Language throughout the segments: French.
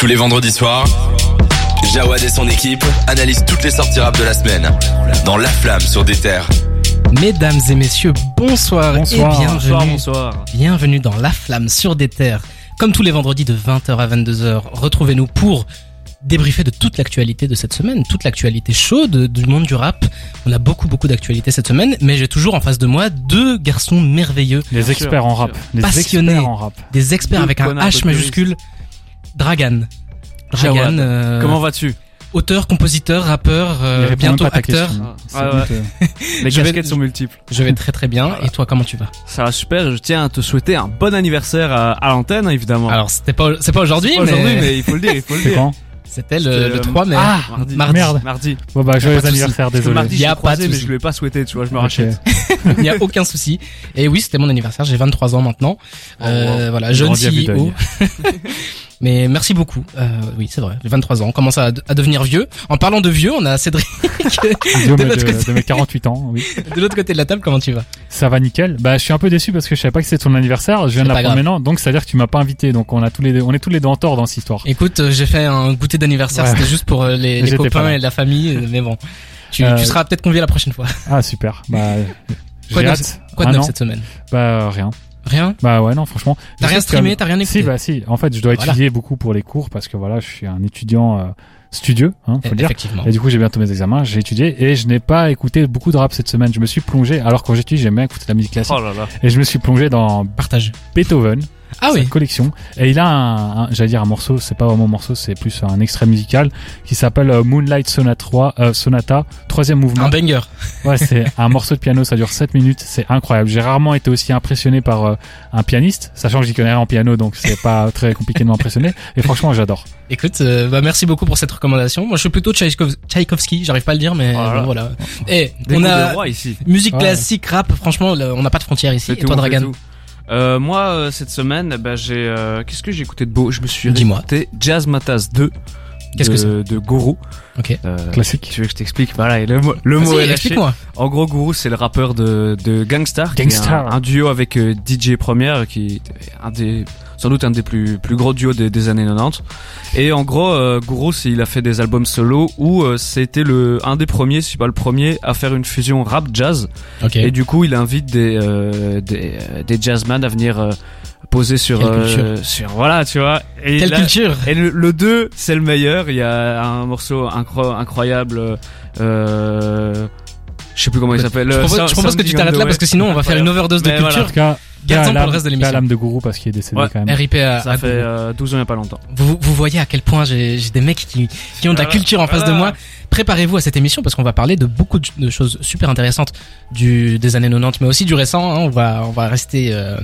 Tous les vendredis soirs, Jawad et son équipe analysent toutes les sorties rap de la semaine dans La Flamme sur des terres. Mesdames et messieurs, bonsoir, Bonsoir. et bienvenue, Bonsoir, bonsoir. bienvenue dans La Flamme sur des terres. Comme tous les vendredis de 20h à 22h, retrouvez-nous pour débriefer de toute l'actualité de cette semaine, toute l'actualité chaude du monde du rap. On a beaucoup beaucoup d'actualités cette semaine, mais j'ai toujours en face de moi deux garçons merveilleux, Les experts en rap. Passionnés. experts en rap. des experts avec un H majuscule. Dragan. Dragan, euh, Comment vas-tu auteur, compositeur, rappeur, euh, Il bientôt acteur. Ah, ouais, douteux. Les Je vais- casquettes sont multiples. Je vais très très bien. Et toi, comment tu vas Ça va super. Je tiens à te souhaiter un bon anniversaire à, à l'antenne, évidemment. Alors, c'était pas, c'est pas aujourd'hui, C'est pas aujourd'hui, mais, mais il faut le dire, il faut le dire. quand c'était le, C'était, le euh, 3 mai. Ah, mardi. mardi. Merde. Mardi. Bon bah joyeux anniversaire, désolé. mardi, Y je a l'ai pas de mais je lui ai pas souhaité, tu vois, je me rachète. Il n'y a aucun souci. Et oui, c'était mon anniversaire. J'ai 23 ans maintenant. Oh, Euh, wow. voilà, jeune CEO. Mais merci beaucoup. Euh, oui, c'est vrai. J'ai 23 ans. On commence à, à devenir vieux. En parlant de vieux, on a Cédric de mais l'autre de, côté. de mes 48 ans, oui. de l'autre côté de la table. Comment tu vas? Ça va nickel. Bah, je suis un peu déçu parce que je savais pas que c'était ton anniversaire. Je viens C'est de l'apprendre maintenant. Donc, ça veut dire que tu m'as pas invité. Donc, on a tous les deux, on est tous les deux en tort dans cette histoire. Écoute, euh, j'ai fait un goûter d'anniversaire. Ouais. C'était juste pour euh, les, les copains et la famille. Mais bon, tu, Euh, tu seras peut-être convié la prochaine fois. Ah, super. Bah, Quoi de. Quoi de neuf cette semaine? Bah, rien. Rien Bah, ouais, non, franchement. T'as rien streamé T'as rien écouté Si, bah, si. En fait, je dois Voilà. étudier beaucoup pour les cours parce que voilà, je suis un étudiant euh, studieux, hein, faut le dire. Effectivement. Et du coup, j'ai bientôt mes examens, j'ai étudié et je n'ai pas écouté beaucoup de rap cette semaine. Je me suis plongé, alors quand j'étudie, j'aime bien écouter de la musique classique. Oh là là. Et je me suis plongé dans Partage. Beethoven, Ah oui. collection. Et il a un, un- j'allais dire un morceau, c'est pas vraiment un morceau, c'est plus un extrait musical qui s'appelle euh, Moonlight Sonata 3, euh, Sonata, troisième mouvement. Un banger. Ouais, c'est un morceau de piano, ça dure 7 minutes, c'est incroyable. J'ai rarement été aussi impressionné par euh, un pianiste, sachant que j'y connais rien en piano, donc c'est pas très compliqué de m'impressionner. Et franchement, j'adore. Écoute, euh, bah merci beaucoup pour cette recommandation. Moi, je suis plutôt Tchaïkov- Tchaïkovski. J'arrive pas à le dire, mais Voilà. bon, voilà. Et Des on a ici. musique Ouais. classique, rap. Franchement, on n'a pas de frontières ici. Et toi, Dragan tout. Euh, moi, euh, cette semaine, bah, j'ai, euh, qu'est-ce que j'ai écouté de beau? Je me suis Dis-moi. écouté Jazz Matas 2. Qu'est-ce que c'est De Guru. Ok. Euh, Classique. Tu veux que je t'explique Voilà, et le mot, le mot est lâché. explique-moi. En gros, Guru, c'est le rappeur de, de Gangstar. Gangstar. Un, un duo avec euh, DJ Première, qui est un des, sans doute un des plus, plus gros duos des, des années 90. Et en gros, euh, c'est- il a fait des albums solo où euh, c'était le, un des premiers, si pas le premier, à faire une fusion rap-jazz. Ok. Et du coup, il invite des, euh, des, des jazzman à venir poser sur, euh, sur, voilà, tu vois. Et Quelle là- culture et le, le 2, c'est le meilleur. Il y a un morceau incro- incroyable. Euh, je sais plus comment il s'appelle. Je euh, propose, je propose que tu t'arrêtes là parce que sinon on va faire une overdose de Mais voilà. En culture. tout cas, Gardons pour le reste de l'émission. l'âme de Gourou parce qu'il est décédé Ouais. quand même. RIP à, Ça à fait euh, 12 ans il y a pas longtemps. Vous, vous voyez à quel point j'ai des mecs qui, qui ont de la Voilà. culture en face de Voilà. moi. Préparez-vous à cette émission parce qu'on va parler de beaucoup de, de choses super intéressantes du, des années 90, mais aussi du récent. hein. On va on va rester euh,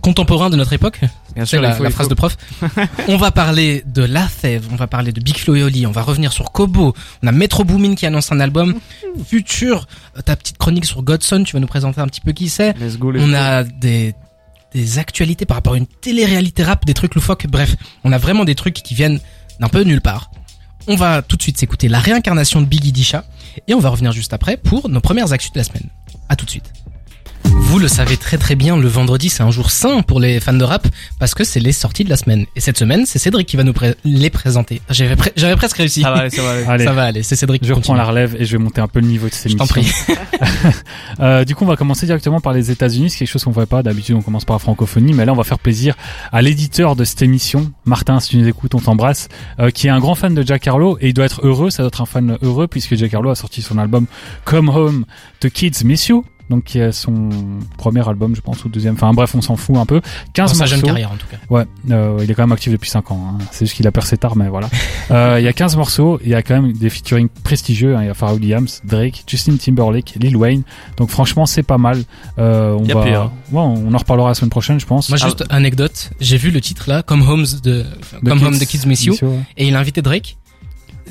contemporain de notre époque. Bien sûr, la, faut, phrase faut. de prof. on va parler de La Fève, on va parler de Big Flo et Oli, on va revenir sur Kobo, on a Metro Boomin qui annonce un album, Futur, ta petite chronique sur Godson, tu vas nous présenter un petit peu qui c'est. On a des des actualités par rapport à une télé-réalité rap, des trucs loufoques, bref, on a vraiment des trucs qui viennent d'un peu nulle part. On va tout de suite s'écouter la réincarnation de Biggie Disha et on va revenir juste après pour nos premières actus de la semaine. À tout de suite. Vous le savez très très bien, le vendredi c'est un jour sain pour les fans de rap parce que c'est les sorties de la semaine. Et cette semaine, c'est Cédric qui va nous pré- les présenter. J'avais pre- j'avais presque réussi. Ça va aller, ça va aller. Allez, Ça va aller, c'est Cédric qui je reprends la relève et je vais monter un peu le niveau de ces Je t'en prie. Euh, du coup, on va commencer directement par les États-Unis. C'est quelque chose qu'on ne fait pas. D'habitude, on commence par la francophonie, mais là, on va faire plaisir à l'éditeur de cette émission, Martin. Si tu nous écoutes, on t'embrasse, euh, qui est un grand fan de Jack Harlow et il doit être heureux. Ça doit être un fan heureux puisque Jack Harlow a sorti son album Come Home, The Kids Miss You. Donc, qui est son premier album, je pense, ou deuxième. Enfin, bref, on s'en fout un peu. 15 Dans sa morceaux. jeune carrière en tout cas. Ouais, euh, il est quand même actif depuis 5 ans. hein. C'est juste qu'il a percé tard, mais voilà. Euh, Il y a 15 morceaux, il y a quand même des featuring prestigieux. hein. Il y a Pharrell Williams, Drake, Justin Timberlake, Lil Wayne. Donc franchement, c'est pas mal. Euh, on Y a va, pire. ouais, on en reparlera la semaine prochaine, je pense. Moi juste anecdote, j'ai vu le titre là, Come Homes de Come Kids- Home the Kids Miss You Miss You, ouais. et il a invité Drake.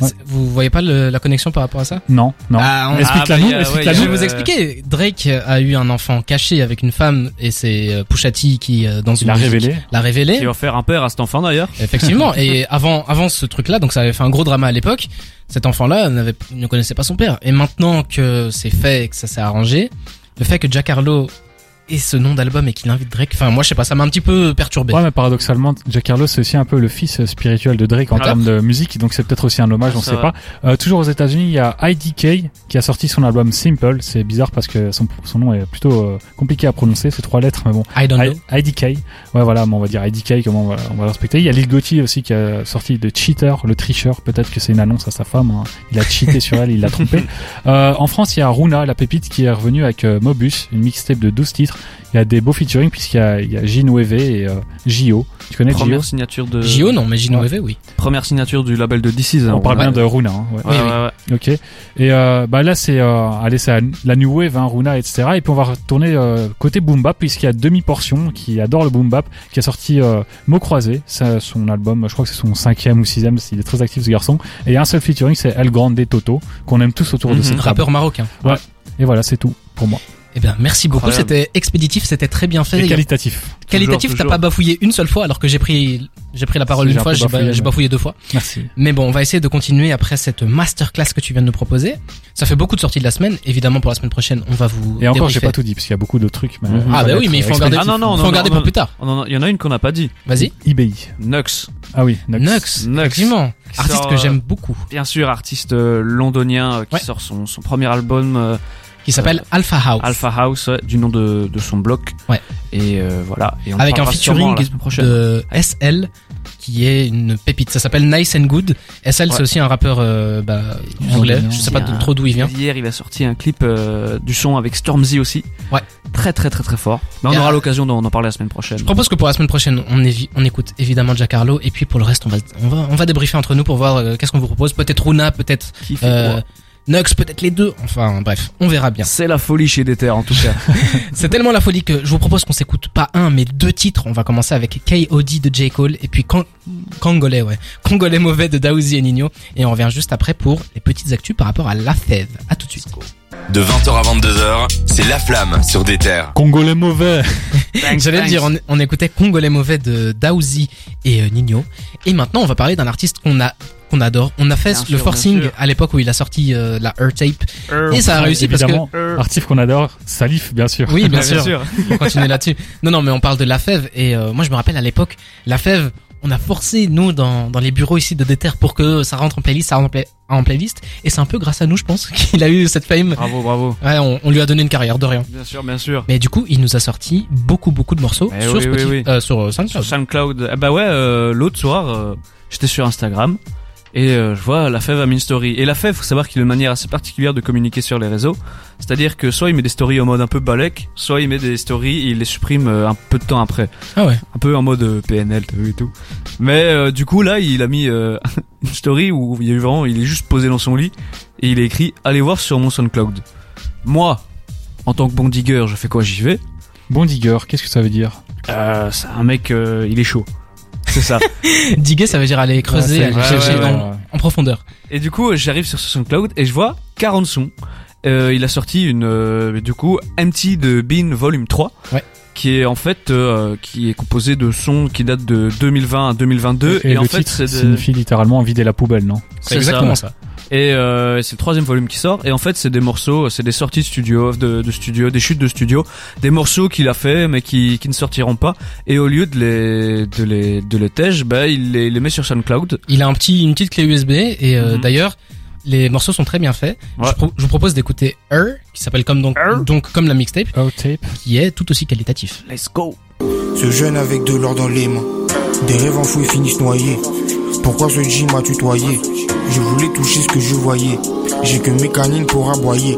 Ouais. Vous voyez pas le- la connexion par rapport à ça? Non, non. Ah, on- Explique-la Ah, bah, nous, y a- explique-la ouais, Je y vais vous expliquer. Drake a eu un enfant caché avec une femme et c'est euh, Pusha T qui euh, dans une Il a musique, révélé. l'a révélé. Qui va faire un père à cet enfant d'ailleurs. Effectivement. et avant avant ce truc là, donc ça avait fait un gros drama à l'époque. Cet enfant là ne connaissait pas son père. Et maintenant que c'est fait et que ça s'est arrangé, le fait que Jack Harlow et ce nom d'album et qu'il invite Drake. Enfin, moi, je sais pas, ça m'a un petit peu perturbé. Ouais, mais paradoxalement, Jack Harlow, c'est aussi un peu le fils spirituel de Drake en termes de musique, donc c'est peut-être aussi un hommage, on Ça sait va. pas. Euh, toujours aux États-Unis, il y a IDK qui a sorti son album Simple. C'est bizarre parce que son, son nom est plutôt euh, compliqué à prononcer, c'est trois lettres, mais bon. I don't know. IDK. Ouais, voilà, mais on va dire IDK, comment on va, on va le respecter. Il y a Lil Gotti aussi qui a sorti de Cheater, le tricheur. Peut-être que c'est une annonce à sa femme. hein. Il a cheaté sur elle, il l'a trompé. Euh, en France, il y a Runa, la pépite, qui est revenue avec euh, Mobus, une mixtape de 12 titres. Il y a des beaux featuring puisqu'il y a, il y a Gino et euh. Tu connais. Première signature de. J.O. non, mais Gino EV, oui. Première signature du label de DC's. On parle Ouais. bien de Runa. Hein, ouais. Ouais, Oui, oui. ouais, ouais. Ok. Et euh, bah là c'est euh, allez c'est la- new wave, hein, Runa, etc. Et puis on va retourner euh, côté boom bap puisqu'il y a demi portion qui adore le boom bap, qui a sorti euh, Mots croisés, c'est son album, je crois que c'est son cinquième ou sixième, il est très actif ce garçon. Et il y a un seul featuring, c'est El Grande Toto, qu'on aime tous autour de Mhm. cette. Rappeur marocain. Et voilà, c'est tout pour moi. Eh bien, merci beaucoup. C'était expéditif, c'était très bien fait. Et qualitatif. Qualitatif, t'as pas bafouillé une seule fois, alors que j'ai pris, j'ai pris la parole Si, une fois, j'ai ba- bafouillé, deux fois. Merci. Mais bon, on va essayer de continuer après cette masterclass que tu viens de nous proposer. Ça fait beaucoup de sorties de la semaine. Évidemment, pour la semaine prochaine, on va vous. Et encore, j'ai pas tout dit parce qu'il y a beaucoup d'autres trucs. Mais Mhm. Ah, bah oui, mais il faut en garder. Ah, non, non, faut non, en garder non, pour non. plus tard. On en a- Il y en a une qu'on n'a pas dit. Vas-y. eBay. Nux. Ah oui, Nux. Nux. Nux. Effectivement. Artiste que euh, j'aime beaucoup. Bien sûr, artiste euh, londonien euh, qui sort son, son premier album euh, Qui s'appelle Alpha House. Alpha House du nom de, de son bloc. Ouais. Et euh, voilà. Et on avec un featuring de SL qui est une pépite. Ça s'appelle Nice and Good. SL, c'est aussi un rappeur euh, bah, anglais. Je sais pas trop d'où il vient. Hier, il a sorti un clip euh, du son avec Stormzy aussi. Ouais. Très très très très fort. Mais on aura l'occasion d'en parler la semaine prochaine. Je propose que pour la semaine prochaine, on, évi- on écoute évidemment Jack Harlow et puis pour le reste, on va on va on va débriefer entre nous pour voir euh, qu'est-ce qu'on vous propose. Peut-être Runa, peut-être Qui fait quoi? Nux, peut-être les deux. Enfin bref, on verra bien. C'est la folie chez Déter en tout cas. C'est tellement la folie que je vous propose qu'on s'écoute pas un mais deux titres. On va commencer avec K.O.D. de J. Cole et puis Congolais, ouais. Congolais mauvais de Daouzi et Nino. Et on revient juste après pour les petites actus par rapport à La Fève. À tout de suite. De 20h à 22h, c'est La Flamme sur des terres. Congolais mauvais. J'allais dire, on, on écoutait Congolais mauvais de Daouzi et euh, Nino. Et maintenant, on va parler d'un artiste qu'on a qu'on adore. On a fait Bien le sûr, forcing à l'époque où il a sorti euh, la Earth Tape. Et ça a réussi parce que artiste qu'on adore, Salif, bien sûr. Oui, bien sûr. On continue là-dessus. Non, non, mais on parle de La Fève et euh, moi je me rappelle à l'époque, La Fève, on a forcé nous dans, dans les bureaux ici de Déter pour que ça rentre en playlist, ça rentre en, play- en playlist. Et c'est un peu grâce à nous, je pense, qu'il a eu cette fame. Bravo, bravo. Ouais, on, on lui a donné une carrière de rien. Bien sûr, bien sûr. Mais du coup, il nous a sorti beaucoup, beaucoup de morceaux Eh sur oui, oui, Spotify, oui. euh, sur Sur SoundCloud. SoundCloud. Eh bah ouais, euh, l'autre soir, euh, j'étais sur Instagram et euh, je vois la fève a mis une story. Et la fève, faut savoir qu'il a une manière assez particulière de communiquer sur les réseaux. C'est-à-dire que soit il met des stories en mode un peu balèque, soit il met des stories et il les supprime euh, un peu de temps après. Ah ouais. Un peu en mode euh, PNL, t'as vu et tout. Mais euh, du coup là, il a mis une story où il y a eu vraiment, il est juste posé dans son lit et il a écrit allez voir sur mon SoundCloud. Moi, en tant que bon digger, je fais quoi? J'y vais. Bon digger, qu'est-ce que ça veut dire? Euh, c'est un mec, euh, il est chaud. C'est ça. Diguer, ça veut dire aller creuser, Ouais, aller c'est- chercher ouais, ouais, dans- en profondeur. Et du coup, j'arrive sur ce SoundCloud et je vois 40 sons. Euh, il a sorti une, euh, du coup, Empty de Bean Volume 3. Ouais. Qui est en fait, euh, qui est composé de sons qui datent de 2020 à 2022. Et, Et, en le fait, titre c'est de- signifie littéralement vider la poubelle, non? C'est c'est exactement ça. Et euh, c'est le troisième volume qui sort. Et en fait, c'est des morceaux, c'est des sorties de studio, de, de studio, des chutes de studio, des morceaux qu'il a fait mais qui, qui ne sortiront pas. Et au lieu de les, de les, de les tège, bah, il les, les met sur SoundCloud. Il a un petit, une petite clé USB et euh, Mhm. d'ailleurs, les morceaux sont très bien faits. Ouais. Je, pro- je vous propose d'écouter Her, qui s'appelle comme donc, Her? donc comme la mixtape, Oh, tape. qui est tout aussi qualitatif. Let's go. Ce jeune avec de l'or dans les mains. Des rêves enfouis finissent noyés. Pourquoi ce G m'a tutoyé Je voulais toucher ce que je voyais. J'ai que mes canines pour aboyer.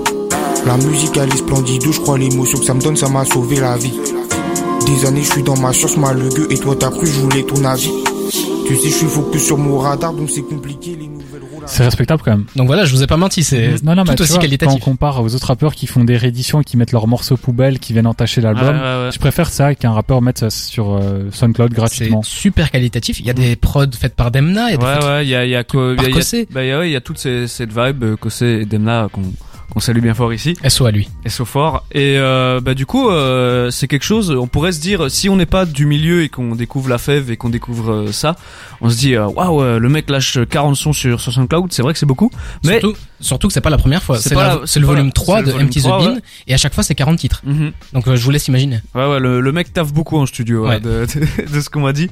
La musique elle est splendide, je crois l'émotion que ça me donne, ça m'a sauvé la vie. Des années je suis dans ma chance malheureux et toi t'as cru je voulais ton avis. Tu sais je suis focus sur mon radar donc c'est compliqué les. C'est respectable quand même. Donc voilà, je vous ai pas menti, c'est non, non, mais tout tu aussi vois, qualitatif. Quand on compare aux autres rappeurs qui font des rééditions et qui mettent leurs morceaux poubelles, qui viennent entacher l'album, Ouais, ouais, ouais. je préfère ça qu'un rappeur mette ça sur euh, SoundCloud C'est gratuitement. super qualitatif. Il y a des prods faites par Demna, il y a des Ouais, ouais, il y a, il y a, il y a, par il y a- Cossé. bah, il y a, ouais, il y a toute ces- cette vibe, Cossé et Demna, qu'on, qu'on salue bien fort ici, SO à lui. so fort. Et euh, bah du coup, euh, c'est quelque chose. On pourrait se dire, si on n'est pas du milieu et qu'on découvre la fève et qu'on découvre euh, ça, on se dit, waouh, euh, le mec lâche 40 sons sur, sur SoundCloud. C'est vrai que c'est beaucoup, mais Surtout, surtout que c'est pas la première fois. C'est le volume 3 c'est le de Empty 3, the Bean ouais. et à chaque fois c'est 40 titres. Mhm. Donc euh, je vous laisse imaginer. Ouais, ouais, le, le mec taffe beaucoup en studio ouais, Ouais. de, de, de ce qu'on m'a dit.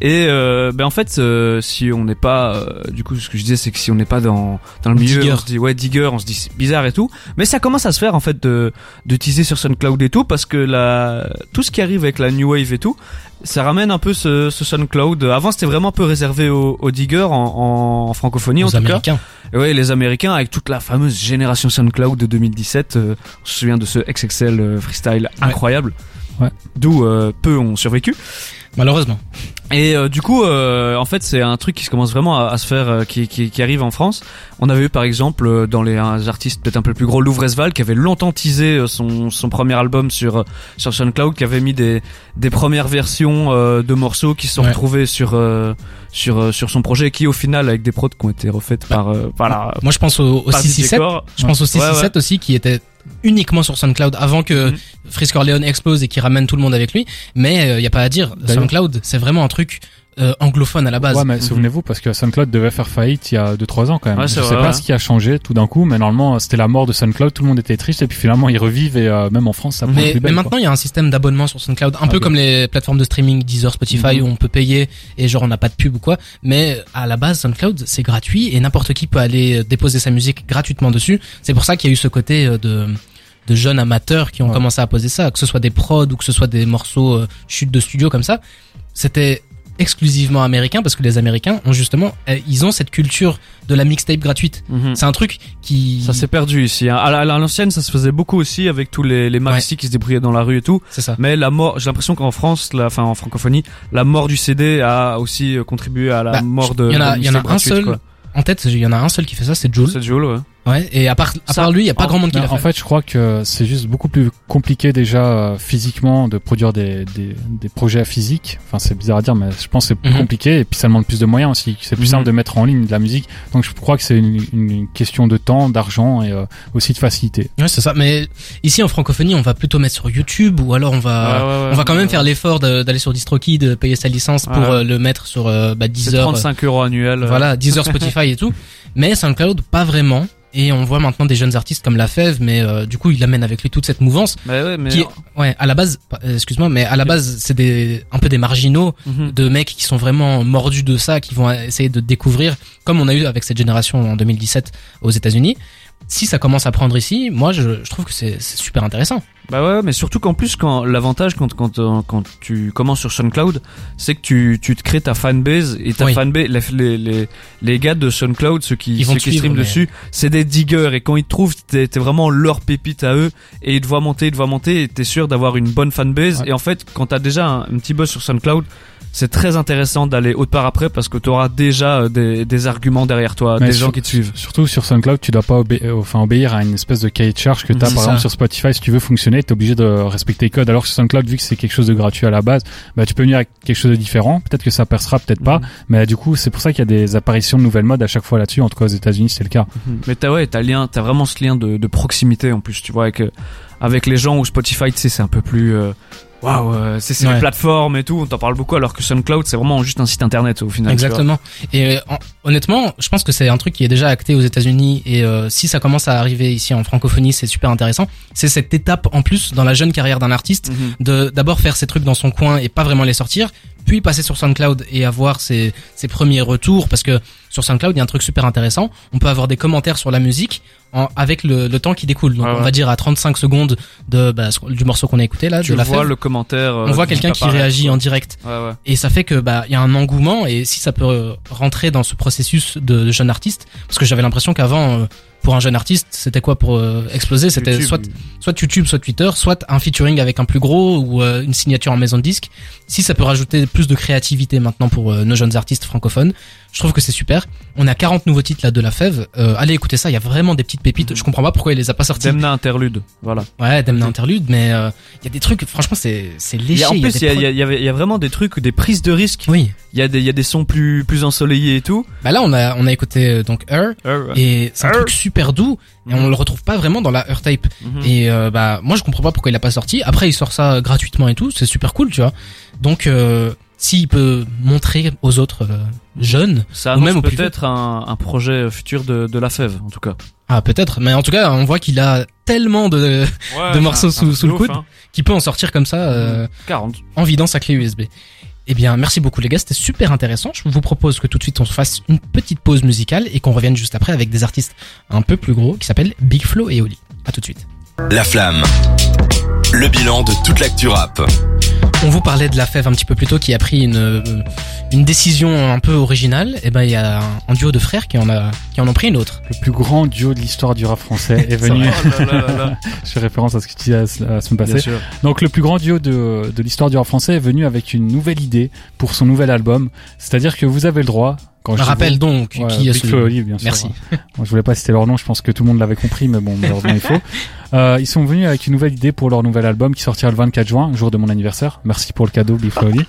Et ben en fait, si on n'est pas, du coup, ce que je disais, c'est que si on n'est pas dans dans le milieu, Digger. on se dit ouais digger, on se dit c'est bizarre et tout. Mais ça commence à se faire en fait de de teaser sur SoundCloud et tout parce que la tout ce qui arrive avec la new wave et tout, ça ramène un peu ce, ce SoundCloud. Avant, c'était vraiment un peu réservé aux, aux diggers en, en francophonie en Aux tout cas. Américains. Ouais, les Américains avec toute la fameuse génération SoundCloud de 2017. euh, on se souvient de ce XXL euh, freestyle incroyable. Ouais. D'où euh, peu ont survécu. Malheureusement. Et euh, du coup, euh, en fait, c'est un truc qui se commence vraiment à, à se faire, euh, qui, qui, qui arrive en France. On avait eu par exemple euh, dans les artistes peut-être un peu plus gros, Louvresval, qui avait longtemps teasé euh, son, son premier album sur euh, sur SoundCloud, qui avait mis des des premières versions euh, de morceaux qui se sont Ouais. retrouvés sur euh, sur sur son projet, qui au final avec des prods qui ont été refaites Bah, par euh, par la Moi je pense au, au par DJ 667. Core. Je pense au Ouais, 667 aussi qui était uniquement sur SoundCloud avant que Mhm. Frisk Orleans explose et qui ramène tout le monde avec lui. Mais il y a pas à dire. SoundCloud, c'est vraiment un truc euh, anglophone à la base. Ouais, mais Mhm. souvenez-vous, parce que SoundCloud devait faire faillite il y a 2-3 ans quand même. Ouais, je c'est sais vrai, pas ouais. ce qui a changé tout d'un coup, mais normalement c'était la mort de SoundCloud, tout le monde était triste et puis finalement ils revivent et euh, même en France ça prend Mais, plus mais belle, maintenant, il y a un système d'abonnement sur SoundCloud, un peu Ok. comme les plateformes de streaming Deezer, Spotify, Mhm. où on peut payer et genre on n'a pas de pub ou quoi. Mais à la base, SoundCloud, c'est gratuit et n'importe qui peut aller déposer sa musique gratuitement dessus. C'est pour ça qu'il y a eu ce côté euh, de de jeunes amateurs qui ont Ouais. commencé à poser ça, que ce soit des prods ou que ce soit des morceaux euh, chutes de studio comme ça. C'était exclusivement américain parce que les Américains ont justement, euh, ils ont cette culture de la mixtape gratuite. Mhm. C'est un truc qui, Ça s'est perdu ici. hein. À la- à l'ancienne, ça se faisait beaucoup aussi avec tous les, les maxi qui se débrouillaient dans la rue et tout. c'est ça. Mais la mort, j'ai l'impression qu'en France, la, enfin en francophonie, la mort du CD a aussi euh, contribué à la Bah, mort de. il y en a- y en un gratuite, seul quoi. En tête, il y en a un seul qui fait ça, c'est Joule. C'est Joule, ouais. Ouais, et à part, à Ça, part lui, il y a pas en- grand monde qui l'a en fait. fait, je crois que c'est juste beaucoup plus compliqué déjà euh, physiquement de produire des, des, des projets physiques. Enfin, c'est bizarre à dire, mais je pense que c'est plus Mhm. compliqué et puis ça demande plus de moyens aussi. C'est plus Mhm. simple de mettre en ligne de la musique. Donc, je crois que c'est une, une question de temps, d'argent et euh, aussi de facilité. Ouais, c'est ça. Mais ici, en francophonie, on va plutôt mettre sur YouTube ou alors on va, Ouais, ouais, ouais. on va quand même faire l'effort d'aller sur DistroKid, de payer sa licence pour euh, le mettre sur euh, bah, C'est Deezer, 35 euros annuels. euh, voilà, Deezer, Spotify et tout. Mais SoundCloud, pas vraiment. Et on voit maintenant des jeunes artistes comme La Fève, mais euh, du coup, il amène avec lui toute cette mouvance Mais ouais, mais. qui, est- ouais, à la base, euh, excuse-moi, mais à la base, c'est des un peu des marginaux Mhm. de mecs qui sont vraiment mordus de ça, qui vont essayer de découvrir, comme on a eu avec cette génération en 2017 aux États-Unis. Si ça commence à prendre ici, moi je, je trouve que c'est super intéressant. Bah ouais, mais surtout qu'en plus, quand l'avantage quand quand euh, quand tu commences sur SoundCloud, c'est que tu tu te crées ta fanbase et ta Oui. fanbase, les, les les les gars de SoundCloud, ceux qui Ils ceux qui mais- dessus, c'est des diggers et quand ils te trouvent, t'es t'es vraiment leur pépite à eux et ils te voient monter, ils te voient monter et t'es sûr d'avoir une bonne fanbase. Ouais. Et en fait, quand t'as déjà un, un petit buzz sur SoundCloud. C'est très intéressant d'aller autre part après parce que tu auras déjà euh, des, des arguments derrière toi, Mais des sur- gens qui te suivent. Surtout sur SoundCloud, tu dois pas obé- euh, enfin, obéir à une espèce de cahier de charge que tu as par ça. exemple sur Spotify. Si tu veux fonctionner, tu es obligé de respecter les codes. Alors que sur SoundCloud, vu que c'est quelque chose de gratuit à la base, bah, tu peux venir avec quelque chose de différent. Peut-être que ça percera, peut-être pas. Mhm. Mais du coup, c'est pour ça qu'il y a des apparitions de nouvelles modes à chaque fois là-dessus. En tout cas, aux États-Unis, c'est le cas. Mhm. Mais t'as ouais, t'as lien, t'as vraiment ce lien de, de proximité en plus, tu vois, avec euh, avec les gens où Spotify, tu sais, c'est un peu plus euh, waouh, euh, c'est Ouais. les plateformes et tout, on t'en parle beaucoup, alors que SoundCloud, c'est vraiment juste un site internet au final. Exactement. Et euh, en- honnêtement, je pense que c'est un truc qui est déjà acté aux États-Unis et euh, si ça commence à arriver ici en francophonie, c'est super intéressant. C'est cette étape en plus dans la jeune carrière d'un artiste Mhm. de d'abord faire ses trucs dans son coin et pas vraiment les sortir, puis passer sur SoundCloud et avoir ses, ses premiers retours parce que sur SoundCloud, il y a un truc super intéressant. On peut avoir des commentaires sur la musique en, avec le, le temps qui découle. Donc Ouais, on va dire à 35 secondes de bah, du morceau qu'on a écouté là, Tu de la vois fève. le commentaire. euh, On voit quelqu'un qui réagit quoi. en direct. Ouais, ouais. Et ça fait que bah il y a un engouement et si ça peut rentrer dans ce processus de, de jeune artiste, parce que j'avais l'impression qu'avant euh, pour un jeune artiste c'était quoi pour euh, exploser, c'était YouTube. soit soit YouTube, soit Twitter, soit un featuring avec un plus gros ou euh, une signature en maison de disque. Si ça peut rajouter plus de créativité maintenant pour euh, nos jeunes artistes francophones, je trouve que c'est super. On a 40 nouveaux titres là de la Fève. Euh, allez écouter ça, il y a vraiment des petites pépites. Je comprends pas pourquoi il les a pas sortis. Demna interlude, voilà. Ouais, Demna interlude, mais euh, il y a des trucs. Franchement, c'est c'est léché. en il y a plus, il y a, y y y vraiment des trucs, des prises de risques. Oui. Il y a des, il y a des sons plus, plus ensoleillés et tout. Bah là, on a on a écouté donc Her. Et c'est un Her. truc super doux et on le retrouve pas vraiment dans la Tape. Mhm. Et euh, bah moi je comprends pas pourquoi il a pas sorti. Après il sort ça gratuitement et tout, c'est super cool, tu vois. Donc euh, s'il peut montrer aux autres euh, jeunes, Ça ou même peut-être un, un projet futur de, de la fève, en tout cas. ah peut-être, mais en tout cas on voit qu'il a tellement de De morceaux un- sous- sous le coude. hein. qu'il peut en sortir comme ça euh, 40. en vidant sa clé USB. Eh bien, merci beaucoup les gars, c'était super intéressant. Je vous propose que tout de suite on se fasse une petite pause musicale et qu'on revienne juste après avec des artistes un peu plus gros qui s'appellent Big Flo et Oli. À tout de suite. La flamme. Le bilan de toute l'actu rap. On vous parlait de la Fève un petit peu plus tôt qui a pris une euh, une décision un peu originale. Et ben il y a un, duo de frères qui en a qui en ont pris une autre. Le plus grand duo de l'histoire du rap français est venu. Oh là là là là. Je fais référence à ce que tu disais la, semaine Bien passée. sûr. Donc le plus grand duo de, de l'histoire du rap français est venu avec une nouvelle idée pour son nouvel album. C'est-à-dire que vous avez le droit. Quand Je je rappelle donc Ouais, qui est Big. Flo et Oli, bien sûr. Merci. Bon, je voulais pas citer leur nom, je pense que tout le monde l'avait compris, mais bon, malheureusement il faut. Euh, ils sont venus avec une nouvelle idée pour leur nouvel album qui sortira le 24 juin, jour de mon anniversaire. Merci pour le cadeau, Big Flo et Oli.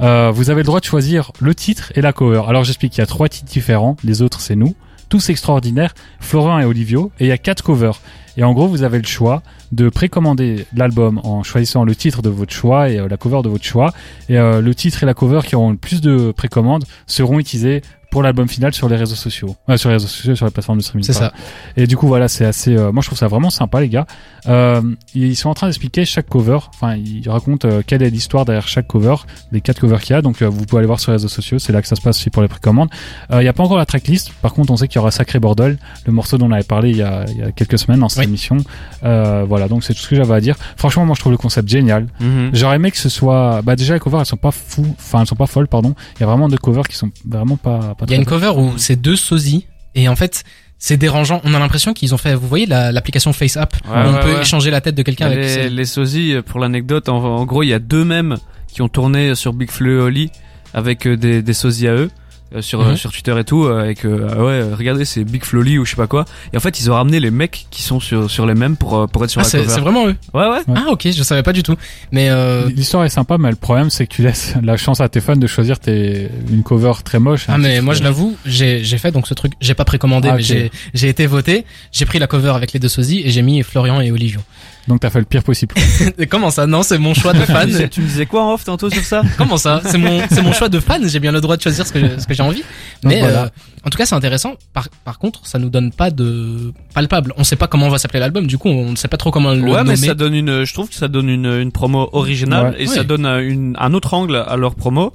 Euh, vous avez le droit de choisir le titre et la cover. Alors j'explique, il y a trois titres différents, les autres c'est nous, tous extraordinaires, Florent et Olivio, et il y a quatre covers. Et en gros, vous avez le choix de précommander l'album en choisissant le titre de votre choix et euh, la cover de votre choix. Et euh, le titre et la cover qui auront le plus de précommandes seront utilisés pour l'album final sur les réseaux sociaux. Ouais, sur les réseaux sociaux, sur les plateformes de streaming. C'est ça. Et du coup, voilà, c'est assez. euh, moi, je trouve ça vraiment sympa, les gars. Euh, ils sont en train d'expliquer chaque cover. Enfin, ils racontent euh, quelle est l'histoire derrière chaque cover, des quatre covers qu'il y a. Donc, euh, vous pouvez aller voir sur les réseaux sociaux. C'est là que ça se passe aussi pour les précommandes. Euh, Il n'y a pas encore la tracklist. Par contre, on sait qu'il y aura Sacré Bordel, le morceau dont on avait parlé il y a, il y a quelques semaines dans cette Oui. émission. Euh, voilà, donc c'est tout ce que j'avais à dire. Franchement, moi, je trouve le concept génial. Mhm. J'aurais aimé que ce soit. Bah, déjà, les covers, elles sont pas fous. Enfin, elles sont pas folles, pardon. Il y a vraiment deux covers qui sont vraiment pas. pas Il y a une cover où c'est deux sosies et en fait c'est dérangeant. On a l'impression qu'ils ont fait, vous voyez la- l'application FaceApp où Ouais, on peut ouais. échanger la tête de quelqu'un avec. les, ses- les sosies, pour l'anecdote, en, en gros, il y a deux mêmes qui ont tourné sur Big Flo et Oli avec euh, des, des sosies à eux. Euh, Sur, euh, sur Twitter et tout euh, avec euh, ah ouais regardez c'est Big Floli ou je sais pas quoi et en fait ils ont ramené les mecs qui sont sur sur les mêmes pour pour être sur Ah, la c'est cover c'est vraiment eux. ouais ouais Ouais. Ah ok, je savais pas du tout. Mais euh, L'histoire est sympa, mais le problème c'est que tu laisses la chance à tes fans de choisir tes, une cover très moche. ah un mais moi je l'avoue, j'ai j'ai fait donc ce truc, j'ai pas précommandé Ah, mais j'ai j'ai été voté, j'ai pris la cover avec les deux sosies et j'ai mis Florian et Olivio. Donc t'as fait le pire possible. Comment ça? Non, c'est mon choix de fan. tu me disais quoi en off tantôt sur ça? Comment ça? C'est mon c'est mon choix de fan, j'ai bien le droit de choisir ce que ce que j'ai envie. Donc Mais voilà. euh, en tout cas, c'est intéressant. Par par contre, ça nous donne pas de palpable. On sait pas comment va s'appeler l'album, du coup, on ne sait pas trop comment le ouais nommer. mais ça donne une je trouve que ça donne une une promo originale Ouais. et Ouais. ça donne un, une, un autre angle à leur promo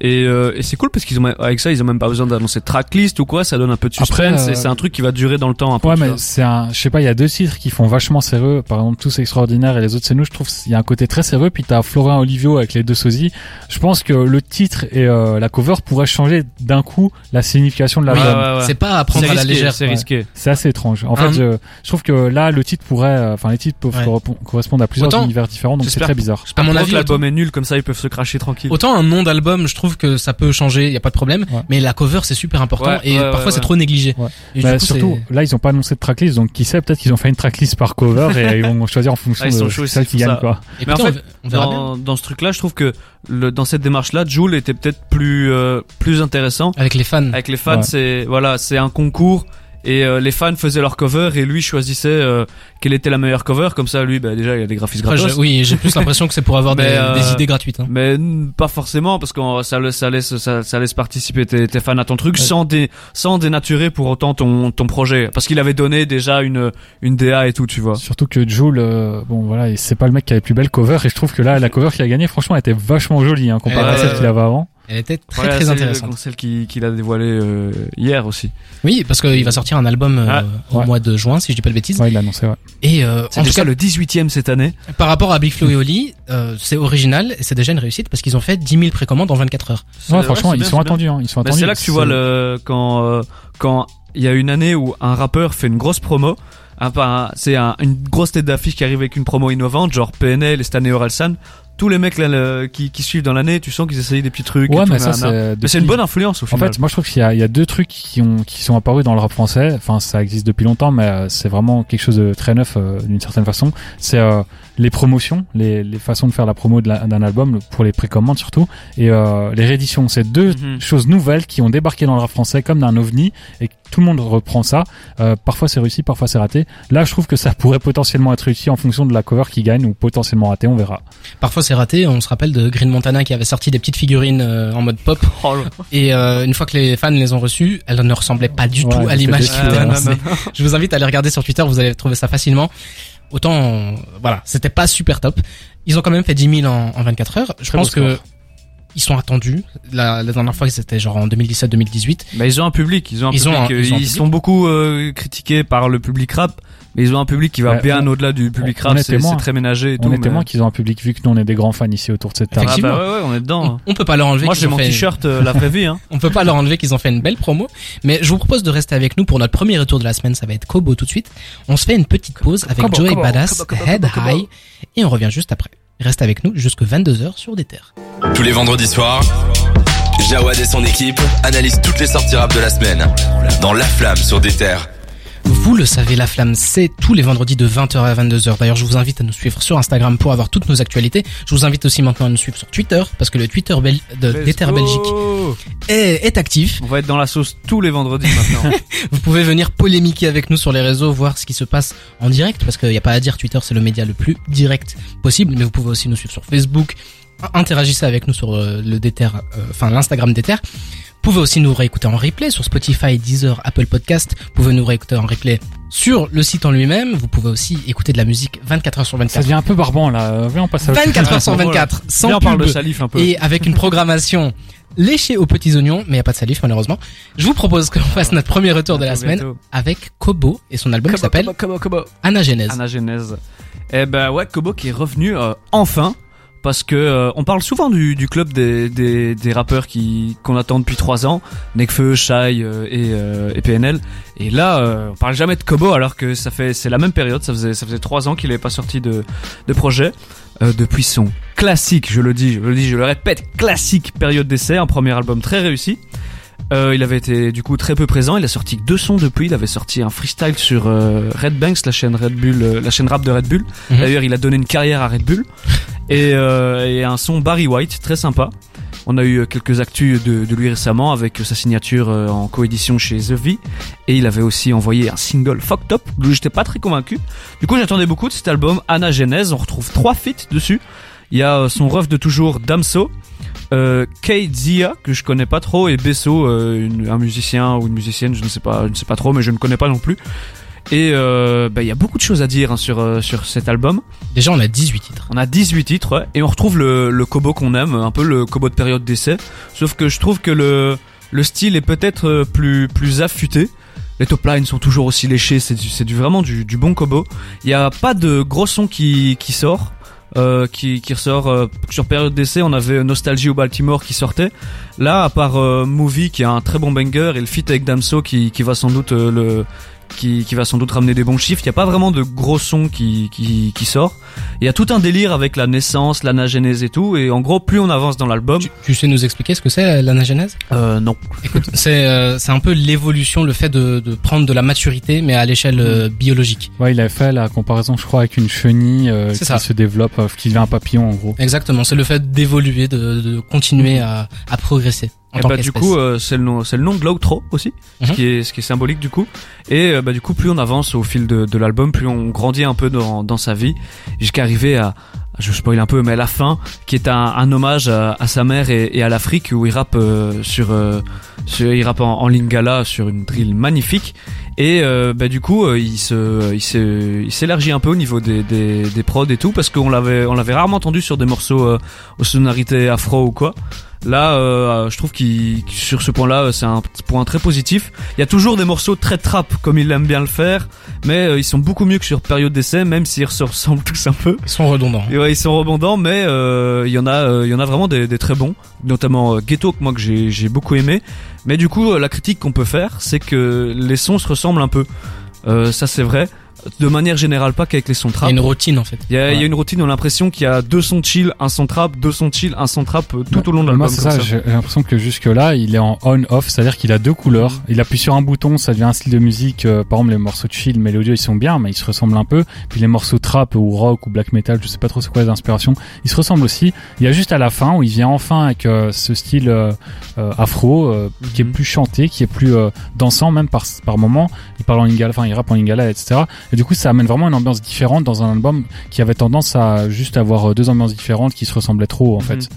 et, euh, et c'est cool parce qu'ils ont avec ça ils ont même pas besoin d'annoncer de tracklist ou quoi ça donne un peu de suspense euh, c'est un truc qui va durer dans le temps un peu Ouais, mais c'est un, je sais pas, il y a deux titres qui font vachement sérieux. Par exemple, tous extraordinaires et les autres c'est nous. Je trouve qu'il y a un côté très sérieux. Puis t'as Florian Olivio avec les deux sosies. Je pense que le titre et euh, la cover pourraient changer d'un coup la signification de Oui, l'album. ouais, ouais. c'est pas à prendre à la légère. c'est Ouais. risqué C'est assez étrange. En fait, je, je trouve que là, le titre pourrait, euh, enfin, les titres peuvent Ouais. correspondre à plusieurs Autant- univers différents, donc c'est très bizarre. À mon avis, l'album est nul comme ça ils peuvent se cracher tranquille autant un nom d'album, je trouve que ça peut changer, y a pas de problème. Ouais. Mais la cover, c'est super important Ouais, et ouais, parfois ouais, c'est trop négligé. Et Bah, coup, surtout, là, ils ont pas annoncé de tracklist, donc qui sait, peut-être qu'ils ont fait une tracklist par cover et ils vont choisir en fonction Ah, de chauds celle qui gagne, quoi. Et Mais en putain, fait, on verra bien. dans, dans ce truc là je trouve que le, dans cette démarche là Joule était peut-être plus euh, plus intéressant Avec les fans. avec les fans Ouais. c'est voilà c'est un concours et euh, les fans faisaient leur cover et lui choisissait euh, quelle était la meilleure cover comme ça lui bah, déjà il y a des graphismes je- oui, j'ai plus l'impression que c'est pour avoir des, euh, des idées gratuites. hein. mais pas forcément parce que ça, laisse- ça laisse ça, ça laisse participer tes, tes fans à ton truc Ouais. sans dé, sans dénaturer pour autant ton ton projet parce qu'il avait donné déjà une une DA et tout tu vois Surtout que Joule, euh, bon voilà, c'est pas le mec qui a les plus belles covers et je trouve que là, la cover qu'il a gagnée, franchement, elle était vachement jolie, hein, comparé Ouais, à celle qu'il avait avant. Elle était très très c'est intéressante. celle qui qu'il a dévoilé euh, hier aussi Oui, parce qu'il va sortir un album euh, Ah, au ouais. mois de juin, si je dis pas de bêtises. Ouais, il l'a annoncé, ouais. Et euh, c'est en tout cas, le 18ème cette année par rapport à Big Flo et Oli, euh, c'est original et c'est déjà une réussite parce qu'ils ont fait 10 000 précommandes en 24 heures. Ouais, franchement, ils bien, sont attendus, hein, ils sont Mais attendus. c'est là que tu vois le quand euh, quand il y a une année où un rappeur fait une grosse promo, un, c'est un- une grosse tête d'affiche qui arrive avec une promo innovante, genre PNL et Stanley Orelsan. Tous les mecs là, le- qui, qui suivent dans l'année, tu sens qu'ils essayent des petits trucs. et Ouais, tout, mais ça, c'est. Mais c'est une bonne influence au En final. fait, moi je trouve qu'il y a, il y a deux trucs qui ont qui sont apparus dans le rap français. Enfin, ça existe depuis longtemps, mais euh, c'est vraiment quelque chose de très neuf euh, d'une certaine façon. C'est euh, les promotions, les, les façons de faire la promo d'un album pour les précommandes surtout, et euh, les rééditions. C'est deux Mhm. choses nouvelles qui ont débarqué dans le rap français comme d'un ovni et tout le monde reprend ça. Euh, parfois c'est réussi, parfois c'est raté. Là, je trouve que ça pourrait potentiellement être réussi en fonction de la cover qui gagne ou potentiellement raté. On verra. Parfois c'est raté, on se rappelle de Green Montana qui avait sorti des petites figurines euh, en mode pop Oh, là. et euh, une fois que les fans les ont reçues, elles ne ressemblaient pas du Ouais, tout à l'image qui était annoncée. Je vous invite à aller regarder sur Twitter, vous allez trouver ça facilement. Autant, voilà, c'était pas super top. Ils ont quand même fait 10 000 en, en 24 heures. Je Très pense que score. ils sont attendus. La, la dernière fois, c'était genre en 2017-2018. Bah, ils ont un public, ils ont un Ils ont public. un- euh, ils ont un ils public. sont beaucoup euh, critiqués par le public rap, mais ils ont un public qui va Ouais, bien on- au-delà du public on rap. est C'est très ménagé et tout. on est mais- témoin qu'ils ont un public vu que nous on est des grands fans ici autour de cette table. Ah Effectivement. bah ouais, ouais, on est dedans. hein. On, on peut pas leur enlever. Moi qu'ils j'ai ont mon fait- t-shirt euh, la vraie vie. Hein. On peut pas leur enlever qu'ils ont fait une belle promo. Mais je vous propose de rester avec nous pour notre premier retour de la semaine. Ça va être Kobo tout de suite. On se fait une petite pause avec Kobo, Joey Kobo, Badass, Kobo, Head. High. Et on revient juste après. Reste avec nous jusque 22h sur des terres. Tous les vendredis soirs, Jawad et son équipe analysent toutes les sorties rap de la semaine dans La Flamme sur des terres. Vous le savez, La Flamme, c'est tous les vendredis de 20h à 22h. D'ailleurs, je vous invite à nous suivre sur Instagram pour avoir toutes nos actualités. Je vous invite aussi maintenant à nous suivre sur Twitter, parce que le Twitter bel- de Let's d'Ether go. Belgique est, est actif. On va être dans la sauce tous les vendredis maintenant. Vous pouvez venir polémiquer avec nous sur les réseaux, voir ce qui se passe en direct, parce qu'il n'y a pas à dire, Twitter c'est le média le plus direct possible, mais vous pouvez aussi nous suivre sur Facebook, interagissez avec nous sur euh, le Déter, euh, enfin l'Instagram Déter. Vous pouvez aussi nous réécouter en replay sur Spotify, Deezer, Apple Podcast. Vous pouvez nous réécouter en replay sur le site en lui-même. Vous pouvez aussi écouter de la musique 24 heures sur Ça 24. devient un peu barbant là. Euh, Viens, on passe à autre chose. 24 heures sur 24, sans Viens, on parle de pub. salif un peu. Et avec une programmation léchée aux petits oignons, mais il n'y a pas de salif malheureusement. Je vous propose qu'on fasse notre premier retour de la semaine bientôt. avec Kobo et son album qui s'appelle Kobo, Kobo, Kobo. Anagenèse. Anagenèse. Eh ben ouais, Kobo qui est revenu euh, enfin parce que euh, on parle souvent du, club des, rappeurs qu'on attend depuis trois ans, Nekfeu, Shai euh, et, euh, PNL. Et là, on parle jamais de Kobo alors que ça fait c'est la même période. Ça faisait ça trois ans qu'il est pas sorti de de projet depuis son classique. Je le dis, je le dis, je le répète, classique période d'essai, un premier album très réussi. Euh, il avait été du coup très peu présent. Il a sorti deux sons depuis. Il avait sorti un freestyle sur euh, Red Banks, la chaîne Red Bull, euh, la chaîne rap de Red Bull. Mhm. D'ailleurs, il a donné une carrière à Red Bull. Et, euh, et un son Barry White, très sympa. On a eu euh, quelques actus de, de lui récemment avec euh, sa signature en coédition chez The V. Et il avait aussi envoyé un single Fucked Up, d'où j'étais pas très convaincu. Du coup, j'attendais beaucoup de cet album, Anna Genèse. On retrouve trois feats dessus. Il y a euh, son ref de toujours, Damso. Euh, Kate Zia que je connais pas trop et Besso euh, une- un musicien ou une musicienne je ne sais pas je ne sais pas trop mais je ne connais pas non plus et euh, bah, il y a beaucoup de choses à dire hein, sur euh, sur cet album Déjà, on a 18 titres. on a 18 titres ouais, et on retrouve le, le Kobo qu'on aime, un peu le Kobo de période d'essai. Sauf que je trouve que le, le style est peut-être plus, plus affûté. Les top lines sont toujours aussi léchés, c'est du, c'est du vraiment du, du bon Kobo. Il n'y a pas de gros son qui, qui sort. Euh, qui, qui ressort euh, sur période d'essai on avait Nostalgie au Baltimore qui sortait. Là à part euh, Movie qui a un très bon banger et le feat avec Damso qui, qui va sans doute euh, le qui, qui va sans doute ramener des bons chiffres il n'y a pas vraiment de gros son qui, qui, qui sort il y a tout un délire avec la naissance, l'anagénèse et tout, et en gros, plus on avance dans l'album, Tu, tu sais nous expliquer ce que c'est l'anagenèse euh, non. Écoute, c'est euh, c'est un peu l'évolution, le fait de, de prendre de la maturité, mais à l'échelle euh, biologique. Ouais, il a fait la comparaison, je crois, avec une chenille euh, qui ça. se développe, euh, qui devient un papillon en gros. Exactement, c'est le fait d'évoluer, de, de continuer à, à progresser Et tant bah du coup, euh, c'est le nom, c'est le nom de l'outro aussi, ce Mhm. qui est ce qui est symbolique du coup. Et euh, bah du coup, plus on avance au fil de, de l'album, plus on grandit un peu dans, dans sa vie, jusqu'à arriver à, je spoil un peu, mais à la fin, qui est un, un hommage à, à sa mère et, et à l'Afrique où il rappe euh, sur, euh, sur- il rappe en, en lingala sur une drill magnifique. Et euh, bah du coup, il se, il se, il s'élargit un peu au niveau des, des, des prods et tout parce qu'on l'avait, on l'avait rarement entendu sur des morceaux euh, aux sonorités afro ou quoi. Là, euh, je trouve qu'il sur ce point-là, euh, c'est un point très positif. Il y a toujours des morceaux très trap, comme il aime bien le faire, mais euh, ils sont beaucoup mieux que sur période d'essai, même s'ils se ressemblent tous un peu. Ils sont redondants. Et ouais, ils sont rebondants, mais euh, il y en a, il y en a vraiment des, des très bons, notamment Ghetto que moi que j'ai j'ai beaucoup aimé. Mais du coup, la critique qu'on peut faire, c'est que les sons se ressemblent un peu. Euh, ça c'est vrai, de manière générale pas qu'avec les sons Il y trap. a une routine en fait. Il y a, il y a une routine, on a l'impression qu'il y a deux sons chill, un son trap, deux sons chill, un son trap euh, tout au long de Moi, l'album. c'est comme ça, ça. j'ai l'impression que jusque là, il est en on-off, c'est-à-dire qu'il a deux couleurs. Il appuie sur un bouton, ça devient un style de musique. euh, par exemple, les morceaux de chill, mélodieux, ils sont bien, mais ils se ressemblent un peu. Puis les morceaux trap ou rock ou black metal, je sais pas trop c'est quoi les inspirations, ils se ressemblent aussi. Il y a juste à la fin où il vient enfin avec euh, ce style euh, euh, afro, euh, qui est Mhm. plus chanté, qui est plus euh, dansant même par par moment. Il parle en lingala, enfin il rappe en lingala, etc. Et du coup, ça amène vraiment une ambiance différente dans un album qui avait tendance à juste avoir euh, deux ambiances différentes qui se ressemblaient trop en Mhm. fait.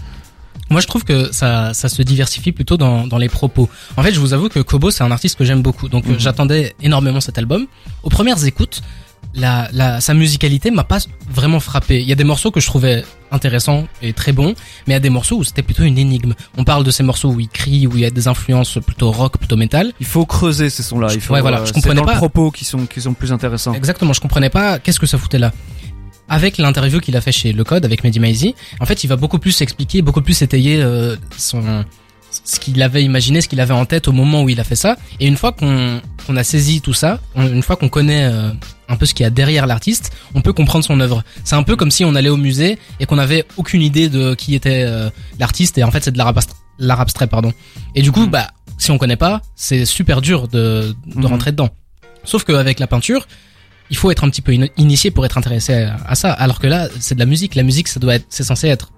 Moi, je trouve que ça, ça se diversifie plutôt dans, dans les propos. En fait, je vous avoue que Kobo, c'est un artiste que j'aime beaucoup. Donc, euh, Mhm. j'attendais énormément cet album. Aux premières écoutes, la, la, sa musicalité m'a pas vraiment frappé. Il y a des morceaux que je trouvais intéressants et très bons, mais il y a des morceaux où c'était plutôt une énigme. On parle de ces morceaux où il crie, où il y a des influences plutôt rock, plutôt métal. Il faut creuser ces sons-là. Il faut, Ouais, voilà, euh, je c'est comprenais dans pas. le propos qui sont qui sont plus intéressants. Exactement, je comprenais pas qu'est-ce que ça foutait là. Avec l'interview qu'il a fait chez Le Code avec Mehdi Maizi, en fait, il va beaucoup plus expliquer, beaucoup plus étayer euh, son ce qu'il avait imaginé, ce qu'il avait en tête au moment où il a fait ça. Et une fois qu'on a saisi tout ça, on- une fois qu'on connaît euh, un peu ce qu'il y a derrière l'artiste, on peut comprendre son œuvre. C'est un peu comme si on allait au musée et qu'on avait aucune idée de qui était euh, l'artiste et en fait c'est de l'art abstrait, pardon. Et du coup, Mhm. bah si on connaît pas, c'est super dur de, de Mhm. rentrer dedans. Sauf qu'avec la peinture, il faut être un petit peu in- initié pour être intéressé à, à ça. Alors que là, c'est de la musique. La musique, ça doit être, c'est censé être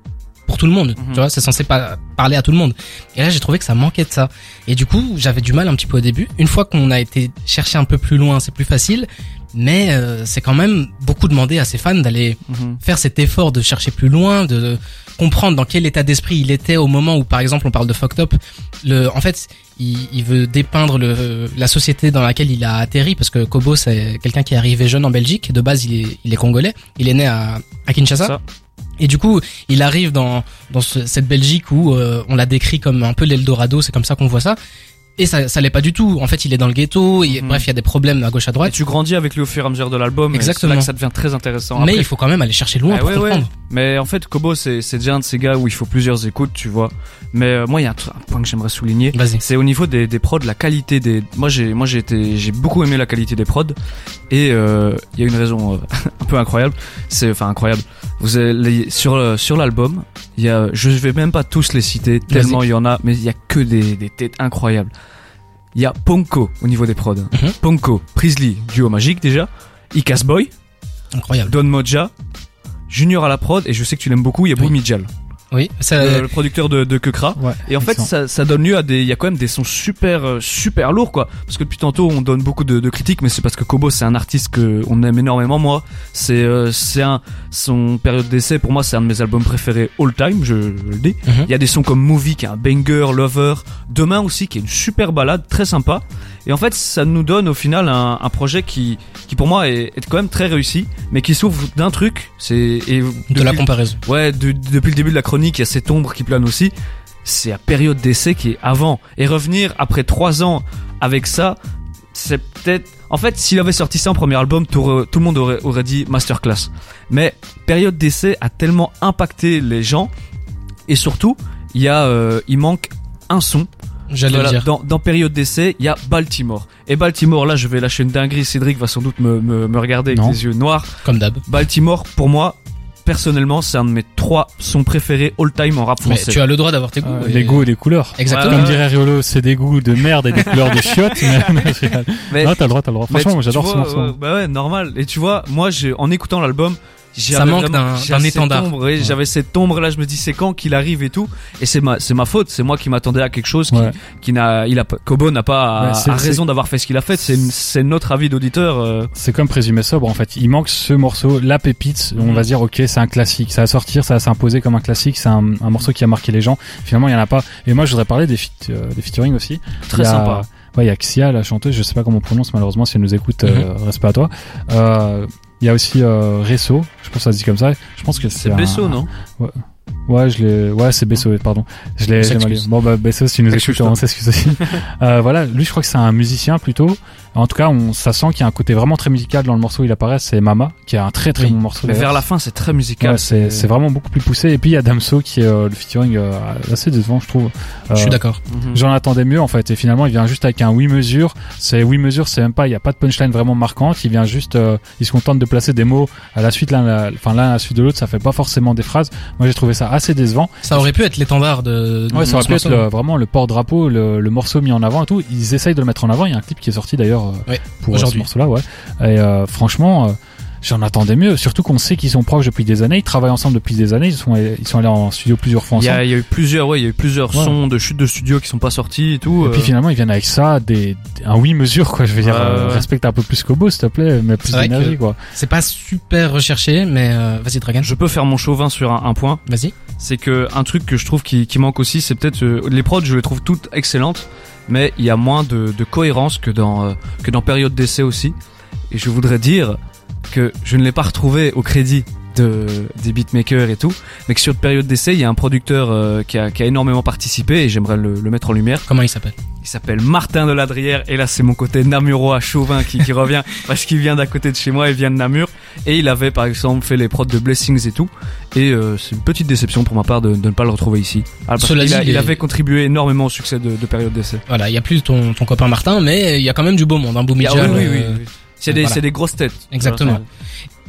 pour tout le monde. Mhm. Tu vois, c'est censé pas parler à tout le monde. Et là, j'ai trouvé que ça manquait de ça. Et du coup, j'avais du mal un petit peu au début. Une fois qu'on a été chercher un peu plus loin, c'est plus facile. Mais euh, c'est quand même beaucoup demandé à ses fans d'aller Mhm. faire cet effort de chercher plus loin, de comprendre dans quel état d'esprit il était au moment où, par exemple, on parle de Fucked Up. Le, en fait, il, il veut dépeindre le, la société dans laquelle il a atterri, parce que Kobo, c'est quelqu'un qui est arrivé jeune en Belgique. De base, il est, il est congolais. Il est né à, à Kinshasa. Ça. Et du coup, il arrive dans, dans ce- cette Belgique où euh, on l'a décrit comme un peu l'Eldorado, c'est comme ça qu'on voit ça. Et ça, ça l'est pas du tout. En fait, il est dans le ghetto. Et, Mhm. Bref, il y a des problèmes à gauche à Et droite. tu grandis avec lui au fur et à mesure de l'album. et Exactement. C'est là que ça devient très intéressant. mais Après, il faut quand même aller chercher loin Ah pour ouais, ouais. comprendre. Mais en fait, Kobo, c'est c'est déjà un de ces gars où il faut plusieurs écoutes, tu vois. Mais euh, moi, il y a un, point que j'aimerais souligner. Vas-y. C'est au niveau des, des prods, la qualité des. Moi, j'ai moi j'ai été j'ai beaucoup aimé la qualité des prods. Et euh, il y a une raison euh, un peu incroyable. C'est enfin incroyable. Vous avez les- sur euh, sur l'album, il y a je vais même pas tous les citer tellement il y en a, mais il y a que des des têtes incroyables. Il y a Ponko au niveau des prods. Mhm. Ponko, Priestley, duo magique déjà. Icas Boy, Incroyable. Don Moja, Junior à la prod, et je sais que tu l'aimes beaucoup, il y a Oui. Bou Midjal, Oui, ça, le, le producteur de, de Kekra. Ouais. Et en fait, ça, ça donne lieu à des, il y a quand même des sons super, euh, super lourds, quoi. Parce que depuis tantôt, on donne beaucoup de, de critiques, mais c'est parce que Kobo, c'est un artiste que on aime énormément, moi. C'est, euh, c'est un, son période d'essai, pour moi, c'est un de mes albums préférés all time, je, je le dis. Mhm. Il y a des sons comme Movie, qui est un banger, Lover, Demain aussi, qui est une super balade, très sympa. Et en fait, ça nous donne au final un, un projet qui, qui pour moi est, est quand même très réussi, mais qui souffre d'un truc, c'est, et de la comparaison. Ouais, de- depuis le début de la chronique, il y a cette ombre qui plane aussi. C'est la période d'essai qui est avant. Et revenir après trois ans avec ça, c'est peut-être... En fait, s'il avait sorti ça en premier album, tout, tout le monde aurait, aurait dit masterclass. Mais période d'essai a tellement impacté les gens. Et surtout, il y a, euh, il manque un son. J'allais Voilà, dire. dans, dans période d'essai, il y a Baltimore. Et Baltimore, là, je vais lâcher une dinguerie. Cédric va sans doute me, me, me regarder avec les yeux noirs. Comme d'hab. Baltimore, pour moi, personnellement, c'est un de mes trois sons préférés all time en rap Mais français. tu as le droit d'avoir tes goûts. Euh, et- les goûts et les couleurs. Exactement. Comme dirait Riolo, c'est des goûts de merde et des couleurs de chiottes. Mais, mais. Mais- non, t'as le droit, t'as le droit. mais Franchement, j'adore ce morceau. ouais, bah ouais, normal. Et tu vois, moi, j'ai, en écoutant l'album, Ça manque d'un- étendard. ouais, J'avais cette ombre là, je me dis c'est quand qu'il arrive et tout. Et c'est ma, c'est ma faute. C'est moi qui m'attendais à quelque chose qui, Ouais. qui n'a, il a, pas- Kobo n'a pas Ouais, raison d'avoir fait ce qu'il a fait. C'est, notre avis d'auditeur. euh, C'est comme présumé sobre en fait. Il manque ce morceau, la pépite. On va se dire ok, c'est un classique. Ça va sortir, ça va s'imposer comme un classique. C'est un, un morceau qui a marqué les gens. Finalement, il y en a pas. Et moi, je voudrais parler des, feat- euh, des featuring aussi. très a- sympa. Ouais, il y a Xia, la chanteuse. Je sais pas comment on prononce malheureusement. Si elle nous écoute, euh, Mhm. respect à toi. Euh, il y a aussi euh, Resso. Je pense que ça se dit comme ça. Je pense que c'est C'est un- Besso, non? Ouais, je l'ai. Ouais, c'est Besso, pardon. Je l'ai. Bon bah Besso, si tu nous écoutes, Excuse-toi. on s'excuse aussi. euh, voilà, lui, je crois que c'est un musicien plutôt. En tout cas, on, ça sent qu'il y a un côté vraiment très musical dans le morceau. où Il apparaît, c'est Mama, qui a un très très Oui. bon morceau. Mais vers la fin, c'est très musical. Ouais, c'est vraiment beaucoup plus poussé. Et puis il y a Damso qui est euh, le featuring euh, assez décevant, je trouve. Je suis Euh, d'accord. Mhm. J'en attendais mieux en fait et finalement il vient juste avec un oui mesure. C'est oui mesure, c'est même pas, il y a pas de punchline vraiment marquante. Il vient juste, euh, il se contente de placer des mots à la suite l'un, enfin l'un à la suite de l'autre. Ça fait pas forcément des phrases. Moi j'ai trouvé ça assez décevant. Ça aurait pu être l'étendard de. Ouais, de ça aurait pu être le- vraiment le porte-drapeau, le, le morceau mis en avant et tout. Ils essayent de le mettre en avant. Il y a un clip qui est sorti d'ailleurs euh, Ouais, pour euh, ce morceau-là, ouais. Et euh, franchement. euh, J'en attendais mieux, surtout qu'on sait qu'ils sont proches depuis des années, ils travaillent ensemble depuis des années, ils sont, ils sont allés en studio plusieurs fois Il y, ensemble. a, il y a eu plusieurs, ouais, il y a eu plusieurs Ouais. sons de chutes de studio qui sont pas sortis et tout. Et puis finalement, ils viennent avec ça, des, des- un oui mesure, quoi. Je veux dire, euh, respecte un peu plus Kobo, s'il te plaît, mais plus d'énergie, quoi. C'est pas super recherché, mais euh, vas-y Dragan. je peux faire mon chauvin sur un, un point. Vas-y. c'est que un truc que je trouve qui, qui manque aussi, c'est peut-être euh, les prods, je les trouve toutes excellentes, mais il y a moins de, cohérence euh, que dans période d'essai aussi. Et je voudrais dire que je ne l'ai pas retrouvé au crédit de des beatmakers et tout, mais que sur période d'essai, il y a un producteur euh, qui, a, qui a énormément participé et j'aimerais le, le mettre en lumière. Comment il s'appelle? Il s'appelle Martin de Ladrière et là c'est mon côté namurois chauvin qui, qui revient parce qu'il vient d'à côté de chez moi, il vient de Namur et il avait par exemple fait les prods de Blessings et tout et euh, c'est une petite déception pour ma part de, de ne pas le retrouver ici. Ah, parce Cela qu'il a- dit, il avait contribué énormément au succès de, de période d'essai. Voilà, il y a plus ton, ton copain Martin, mais il y a quand même du beau monde. A- Jam, Ah oui, oui, euh, oui, oui. C'est des, voilà. des grosses têtes. Exactement. Voilà.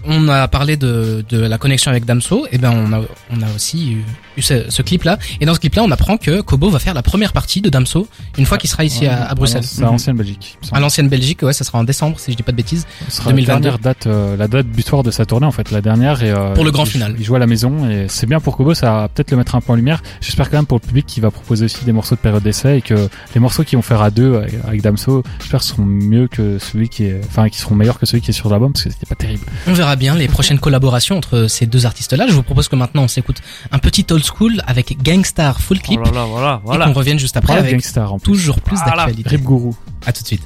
On a parlé de, de la connexion avec Damso, et ben on a, on a aussi eu, eu ce, ce clip-là. Et dans ce clip-là, on apprend que Kobo va faire la première partie de Damso une fois qu'il sera ici à, à Bruxelles. À ancienne Belgique. il me semble. À l'ancienne Belgique, ouais, ça sera en décembre, si je dis pas de bêtises. Ce sera 2022. la dernière date, euh, la date butoir de sa tournée en fait, la dernière et euh, Pour le grand il- final. Il joue à la maison et c'est bien pour Kobo, ça va peut-être le mettre un peu en lumière. J'espère quand même pour le public qui va proposer aussi des morceaux de période d'essai et que les morceaux qu'ils vont faire à deux avec, avec Damso, j'espère seront mieux que celui qui est, enfin qui seront meilleurs que celui qui est sur l'album parce que c'était pas terrible. On verra bien les prochaines collaborations entre ces deux artistes-là. Je vous propose que maintenant on s'écoute un petit old school avec Gangstar Full Clip Oh là là, voilà, et qu'on revienne juste après Voilà, avec Gangstar en plus. toujours plus d'actualité. Rip Guru. À tout de suite.